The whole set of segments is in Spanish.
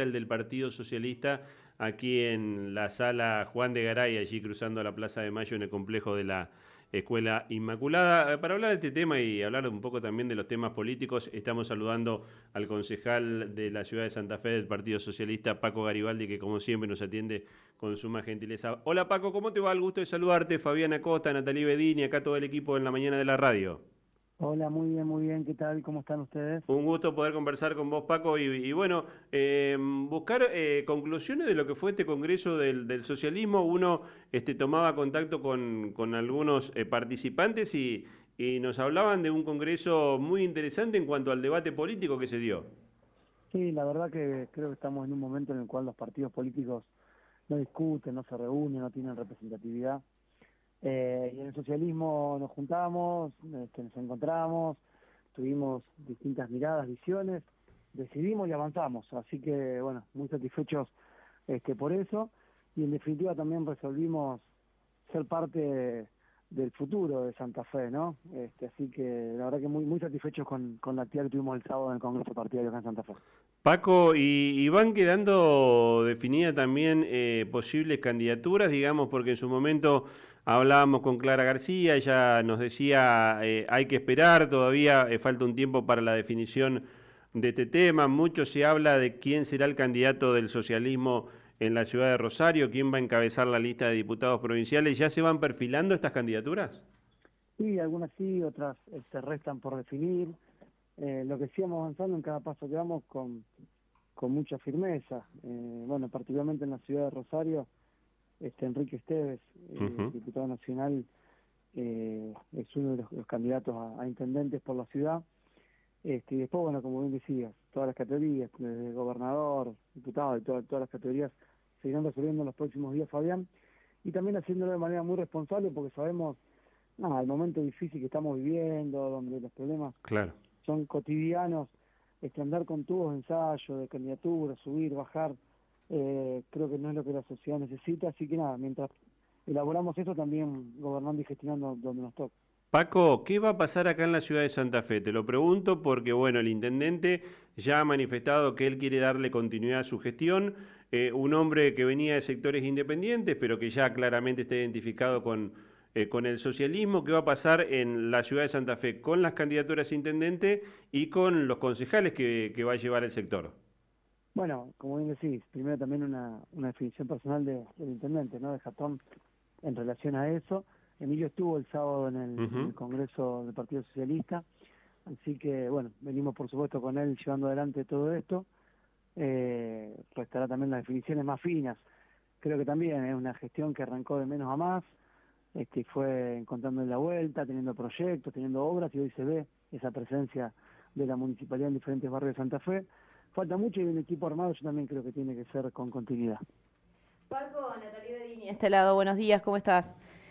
el del Partido Socialista aquí en la sala Juan de Garay, allí cruzando la Plaza de Mayo en el complejo de la Escuela Inmaculada. Eh, para hablar de este tema y hablar un poco también de los temas políticos, estamos saludando al concejal de la ciudad de Santa Fe del Partido Socialista, Paco Garibaldi, que como siempre nos atiende con suma gentileza. Hola Paco, ¿cómo te va? El gusto de saludarte. Fabiana Costa, Natalie Bedini, acá todo el equipo en la mañana de la radio. Hola, muy bien, muy bien. ¿Qué tal? ¿Cómo están ustedes? Un gusto poder conversar con vos, Paco, y, bueno, eh, buscar eh, conclusiones de lo que fue este Congreso del, Socialismo. Uno este, tomaba contacto con, algunos eh, participantes y, nos hablaban de un Congreso muy interesante en cuanto al debate político que se dio. Sí, la verdad que creo que estamos en un momento en el cual los partidos políticos no discuten, no se reúnen, no tienen representatividad. Eh, y en el socialismo nos juntamos, este, nos encontramos, tuvimos distintas miradas, visiones, decidimos y avanzamos. Así que, bueno, muy satisfechos este, por eso. Y en definitiva también resolvimos ser parte del futuro de Santa Fe, ¿no? Este, así que la verdad que muy muy satisfechos con, con la actividad que tuvimos el sábado en el Congreso Partidario acá en Santa Fe. Paco, y, van quedando definidas también eh, posibles candidaturas, digamos, porque en su momento hablábamos con Clara García, ella nos decía eh, hay que esperar, todavía eh, falta un tiempo para la definición de este tema, mucho se habla de quién será el candidato del socialismo en la ciudad de Rosario, quién va a encabezar la lista de diputados provinciales, ¿ya se van perfilando estas candidaturas? Sí, algunas sí, otras se este, restan por definir. Eh, lo que sí vamos avanzando en cada paso que vamos con, con mucha firmeza. Bueno, particularmente en la ciudad de Rosario, este Enrique Esteves, eh, diputado nacional, es uno de los, candidatos a, intendentes por la ciudad. Este, y después, bueno, como bien decías, todas las categorías, desde gobernador, diputado, y todas las categorías, se irán resolviendo en los próximos días, Fabián, y también haciéndolo de manera muy responsable porque sabemos, nada, el momento difícil que estamos viviendo, donde los problemas claro. son cotidianos, este, andar con tubos de ensayo, de candidatura, subir, bajar, eh, creo que no es lo que la sociedad necesita, así que nada, mientras elaboramos eso también gobernando y gestionando donde nos toca. Paco, ¿qué va a pasar acá en la ciudad de Santa Fe? Te lo pregunto porque, bueno, el intendente ya ha manifestado que él quiere darle continuidad a su gestión, eh, un hombre que venía de sectores independientes, pero que ya claramente está identificado con eh, con el socialismo, qué va a pasar en la ciudad de Santa Fe con las candidaturas a intendente y con los concejales que, va a llevar el sector. Bueno, como bien decís, primero también una, definición personal del intendente, ¿no? De Jatón en relación a eso. Emilio estuvo el sábado en el, Congreso del Partido Socialista, así que, bueno, venimos por supuesto con él llevando adelante todo esto. Eh, restará también las definiciones más finas. Creo que también es una gestión que arrancó de menos a más, este, fue encontrando la vuelta, teniendo proyectos, teniendo obras y hoy se ve esa presencia de la municipalidad en diferentes barrios de Santa Fe. Falta mucho y un equipo armado yo también creo que tiene que ser con continuidad. Paco, Natalia Bedini, este lado, buenos días, ¿cómo estás?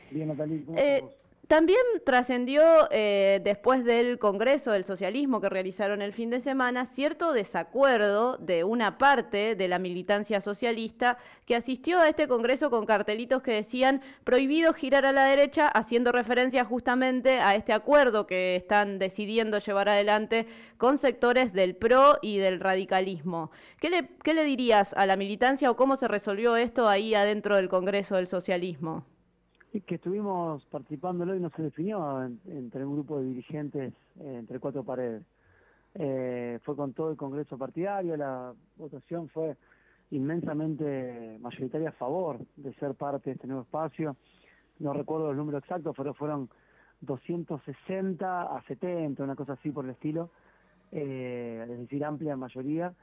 Bien, Natalia, ¿cómo eh, también trascendió eh, después del Congreso del Socialismo que realizaron el fin de semana cierto desacuerdo de una parte de la militancia socialista que asistió a este Congreso con cartelitos que decían prohibido girar a la derecha, haciendo referencia justamente a este acuerdo que están decidiendo llevar adelante con sectores del PRO y del radicalismo. ¿Qué le, qué le dirías a la militancia o cómo se resolvió esto ahí adentro del Congreso del Socialismo? Que estuvimos participándolo y no se definió entre un grupo de dirigentes eh, entre cuatro paredes. Eh, fue con todo el Congreso partidario, la votación fue inmensamente mayoritaria a favor de ser parte de este nuevo espacio. No recuerdo el número exacto, pero fueron 260 a 70, una cosa así por el estilo, eh, es decir, amplia mayoría.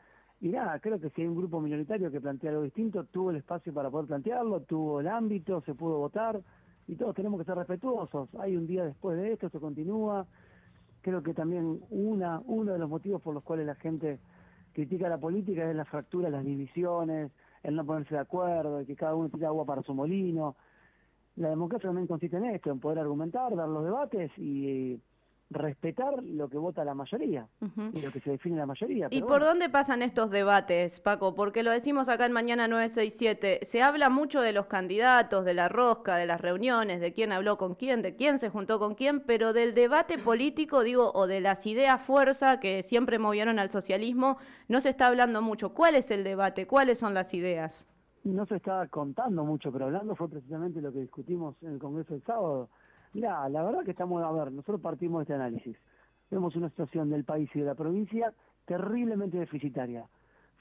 Y nada, creo que si hay un grupo minoritario que plantea algo distinto, tuvo el espacio para poder plantearlo, tuvo el ámbito, se pudo votar, y todos tenemos que ser respetuosos. Hay un día después de esto, esto continúa. Creo que también una, uno de los motivos por los cuales la gente critica la política es la fractura, las divisiones, el no ponerse de acuerdo, el que cada uno tire agua para su molino. La democracia también consiste en esto, en poder argumentar, dar los debates y, respetar lo que vota la mayoría y lo que se define la mayoría. ¿Y por dónde pasan estos debates, Paco? Porque lo decimos acá en Mañana 967. Se habla mucho de los candidatos, de la rosca, de las reuniones, de quién habló con quién, de quién se juntó con quién, pero del debate político, digo, o de las ideas fuerza que siempre movieron al socialismo, no se está hablando mucho. ¿Cuál es el debate? ¿Cuáles son las ideas? No se está contando mucho, pero hablando fue precisamente lo que discutimos en el Congreso el sábado Mira, la verdad que estamos, a ver, nosotros partimos de este análisis. Vemos una situación del país y de la provincia terriblemente deficitaria,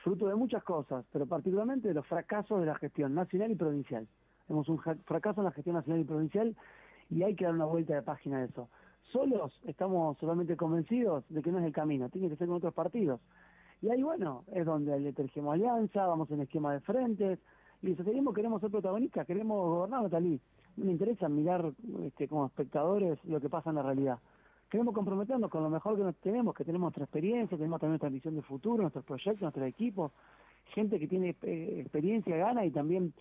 fruto de muchas cosas, pero particularmente de los fracasos de la gestión nacional y provincial. Vemos un fracaso en la gestión nacional y provincial y hay que dar una vuelta de página a eso. Solos estamos solamente convencidos de que no es el camino, tiene que ser con otros partidos. Y ahí, bueno, es donde le tergemos alianza, vamos en esquema de frentes, y el queremos queremos ser protagonistas, queremos gobernar, Natalí me interesa mirar este, como espectadores lo que pasa en la realidad. Queremos comprometernos con lo mejor que tenemos, que tenemos nuestra experiencia, tenemos también nuestra visión de futuro, nuestros proyectos, nuestro equipo, gente que tiene eh, experiencia, gana y también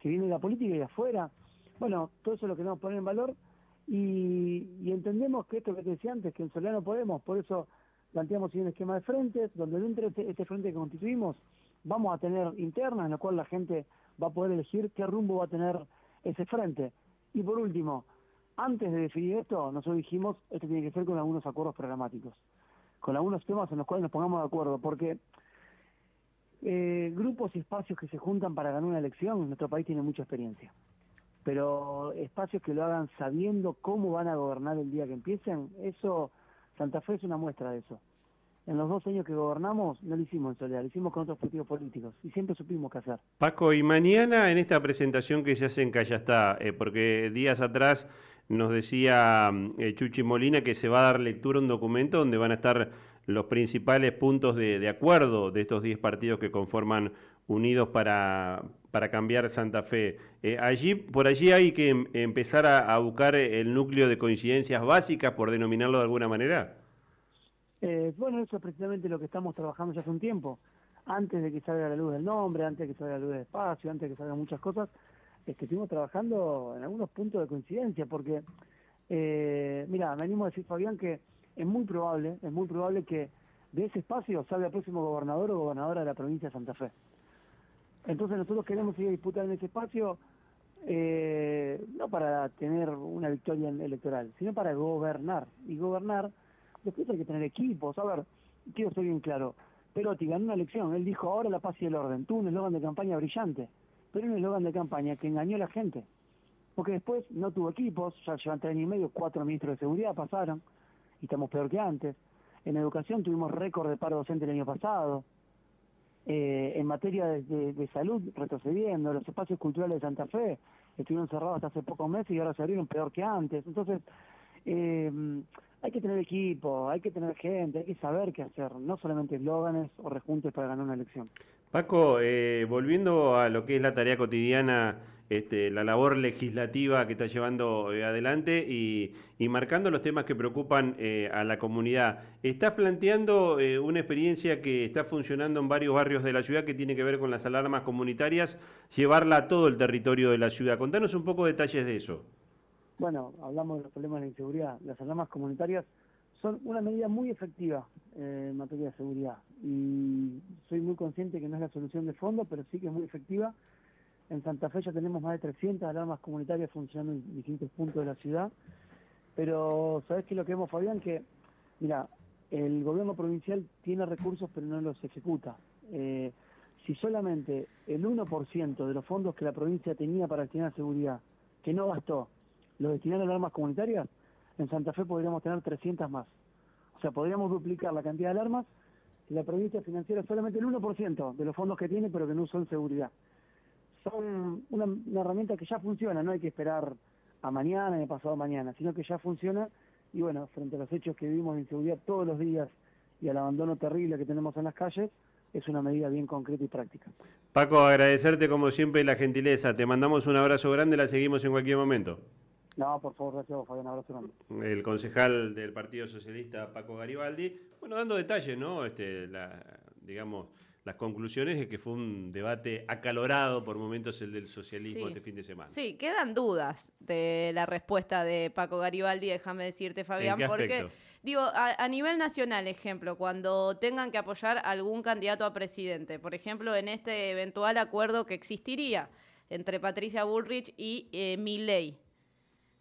que viene de la política y de afuera. Bueno, todo eso es lo que queremos poner en valor y, entendemos que esto que te decía antes, que en Soledad no podemos, por eso planteamos un esquema de frentes, donde dentro de este, este, frente que constituimos vamos a tener internas, en la cual la gente va a poder elegir qué rumbo va a tener ese frente. Y por último, antes de definir esto, nosotros dijimos, esto tiene que ser con algunos acuerdos programáticos, con algunos temas en los cuales nos pongamos de acuerdo, porque eh, grupos y espacios que se juntan para ganar una elección, nuestro país tiene mucha experiencia, pero espacios que lo hagan sabiendo cómo van a gobernar el día que empiecen, eso, Santa Fe es una muestra de eso en los dos años que gobernamos no lo hicimos en soledad, lo hicimos con otros partidos políticos y siempre supimos qué hacer. Paco, y mañana en esta presentación que se hace en Callastá, eh, porque días atrás nos decía eh, Chuchi Molina que se va a dar lectura a un documento donde van a estar los principales puntos de, acuerdo de estos 10 partidos que conforman Unidos para, para cambiar Santa Fe. Eh, allí, por allí hay que em, empezar a buscar el núcleo de coincidencias básicas, por denominarlo de alguna manera. Eh, bueno, eso es precisamente lo que estamos trabajando ya hace un tiempo. Antes de que salga la luz del nombre, antes de que salga la luz del espacio, antes de que salgan muchas cosas, es que estuvimos trabajando en algunos puntos de coincidencia, porque, eh, mira, me animo a decir, Fabián, que es muy probable, es muy probable que de ese espacio salga el próximo gobernador o gobernadora de la provincia de Santa Fe. Entonces nosotros queremos ir a disputar en ese espacio, eh, no para tener una victoria electoral, sino para gobernar. Y gobernar Después hay que tener equipos. A ver, quiero ser bien claro. Perotti ganó una elección. Él dijo, ahora la paz y el orden. Tuvo un eslogan de campaña brillante. Pero un eslogan de campaña que engañó a la gente. Porque después no tuvo equipos. Ya llevan tres años y medio, cuatro ministros de seguridad pasaron. Y estamos peor que antes. En educación tuvimos récord de paro docente el año pasado. Eh, en materia de, salud, retrocediendo. Los espacios culturales de Santa Fe estuvieron cerrados hasta hace pocos meses y ahora se abrieron peor que antes. Entonces, eh, hay que tener equipo, hay que tener gente, hay que saber qué hacer, no solamente eslóganes o rejuntes para ganar una elección. Paco, eh, volviendo a lo que es la tarea cotidiana, este, la labor legislativa que está llevando eh, adelante y, marcando los temas que preocupan eh, a la comunidad, estás planteando una experiencia que está funcionando en varios barrios de la ciudad que tiene que ver con las alarmas comunitarias, llevarla a todo el territorio de la ciudad. Contanos un poco detalles de eso. Bueno, hablamos de los problemas de la inseguridad. Las alarmas comunitarias son una medida muy efectiva eh, en materia de seguridad y soy muy consciente que no es la solución de fondo, pero sí que es muy efectiva. En Santa Fe ya tenemos más de 300 alarmas comunitarias funcionando en distintos puntos de la ciudad, pero ¿sabes qué es lo que vemos, Fabián? Que, mira, el gobierno provincial tiene recursos pero no los ejecuta. Eh, si solamente el 1% de los fondos que la provincia tenía para destinar seguridad, que no bastó, los destinados a alarmas comunitarias, en Santa Fe podríamos tener 300 más. O sea, podríamos duplicar la cantidad de alarmas y la provincia financiera solamente el 1% de los fondos que tiene, pero que no son seguridad. Son una, herramienta que ya funciona, no hay que esperar a mañana ni pasado mañana, sino que ya funciona y bueno, frente a los hechos que vivimos de inseguridad todos los días y al abandono terrible que tenemos en las calles, es una medida bien concreta y práctica. Paco, agradecerte como siempre la gentileza. Te mandamos un abrazo grande, la seguimos en cualquier momento. No, por favor, gracias, Fabián. Abrazo El concejal del Partido Socialista, Paco Garibaldi, bueno, dando detalles, ¿no? Este, la, digamos, las conclusiones de que fue un debate acalorado por momentos el del socialismo este fin de semana. Sí, quedan dudas de la respuesta de Paco Garibaldi, déjame decirte, Fabián, porque Digo, a, nivel nacional, ejemplo, cuando tengan que apoyar algún candidato a presidente, por ejemplo, en este eventual acuerdo que existiría entre Patricia Bullrich y eh, Milley.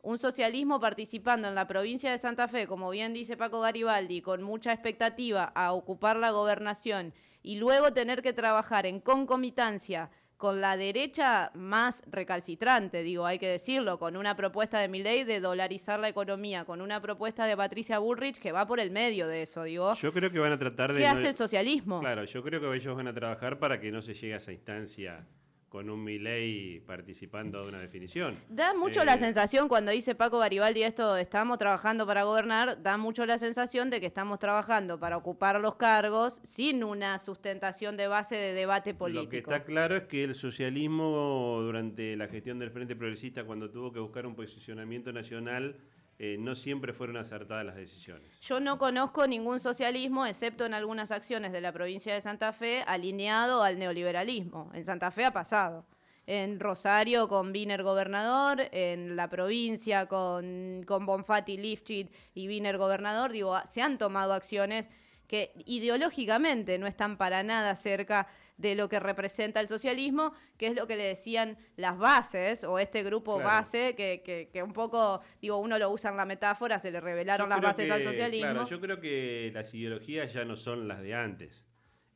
Un socialismo participando en la provincia de Santa Fe, como bien dice Paco Garibaldi, con mucha expectativa a ocupar la gobernación y luego tener que trabajar en concomitancia con la derecha más recalcitrante, digo, hay que decirlo, con una propuesta de Milley de dolarizar la economía, con una propuesta de Patricia Bullrich que va por el medio de eso, digo. Yo creo que van a tratar de... ¿Qué hace el socialismo? Claro, yo creo que ellos van a trabajar para que no se llegue a esa instancia con un Milei participando de una definición. Da mucho la eh, sensación cuando dice Paco Garibaldi esto, estamos trabajando para gobernar, da mucho la sensación de que estamos trabajando para ocupar los cargos sin una sustentación de base de debate político. Lo que está claro es que el socialismo durante la gestión del Frente Progresista, cuando tuvo que buscar un posicionamiento nacional, eh, no siempre fueron acertadas las decisiones. Yo no conozco ningún socialismo, excepto en algunas acciones de la provincia de Santa Fe, alineado al neoliberalismo. En Santa Fe ha pasado. En Rosario con Wiener gobernador, en la provincia con, con Bonfatti, Lifchit y Wiener gobernador, digo, se han tomado acciones que ideológicamente no están para nada cerca de lo que representa el socialismo, que es lo que le decían las bases o este grupo base, que, que, un poco, digo, uno lo usa en la metáfora, se le revelaron las bases al socialismo. Claro, yo creo que las ideologías ya no son las de antes.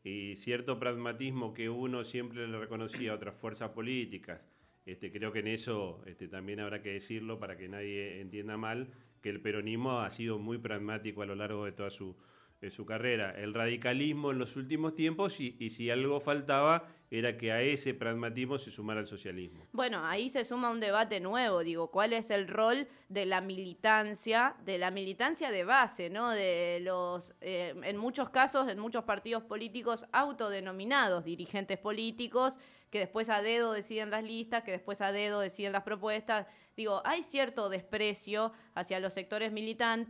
Y cierto pragmatismo que uno siempre le reconocía a otras fuerzas políticas, este, creo que en eso este, también habrá que decirlo para que nadie entienda mal, que el peronismo ha sido muy pragmático a lo largo de toda su, en su carrera el radicalismo en los últimos tiempos y, y, si algo faltaba era que a ese pragmatismo se sumara el socialismo. Bueno, ahí se suma un debate nuevo, digo, ¿cuál es el rol de la militancia, de la militancia de base, ¿no? De los, eh, en muchos casos, en muchos partidos políticos autodenominados dirigentes políticos, que después a dedo deciden las listas, que después a dedo deciden las propuestas. Digo, hay cierto desprecio hacia los sectores militantes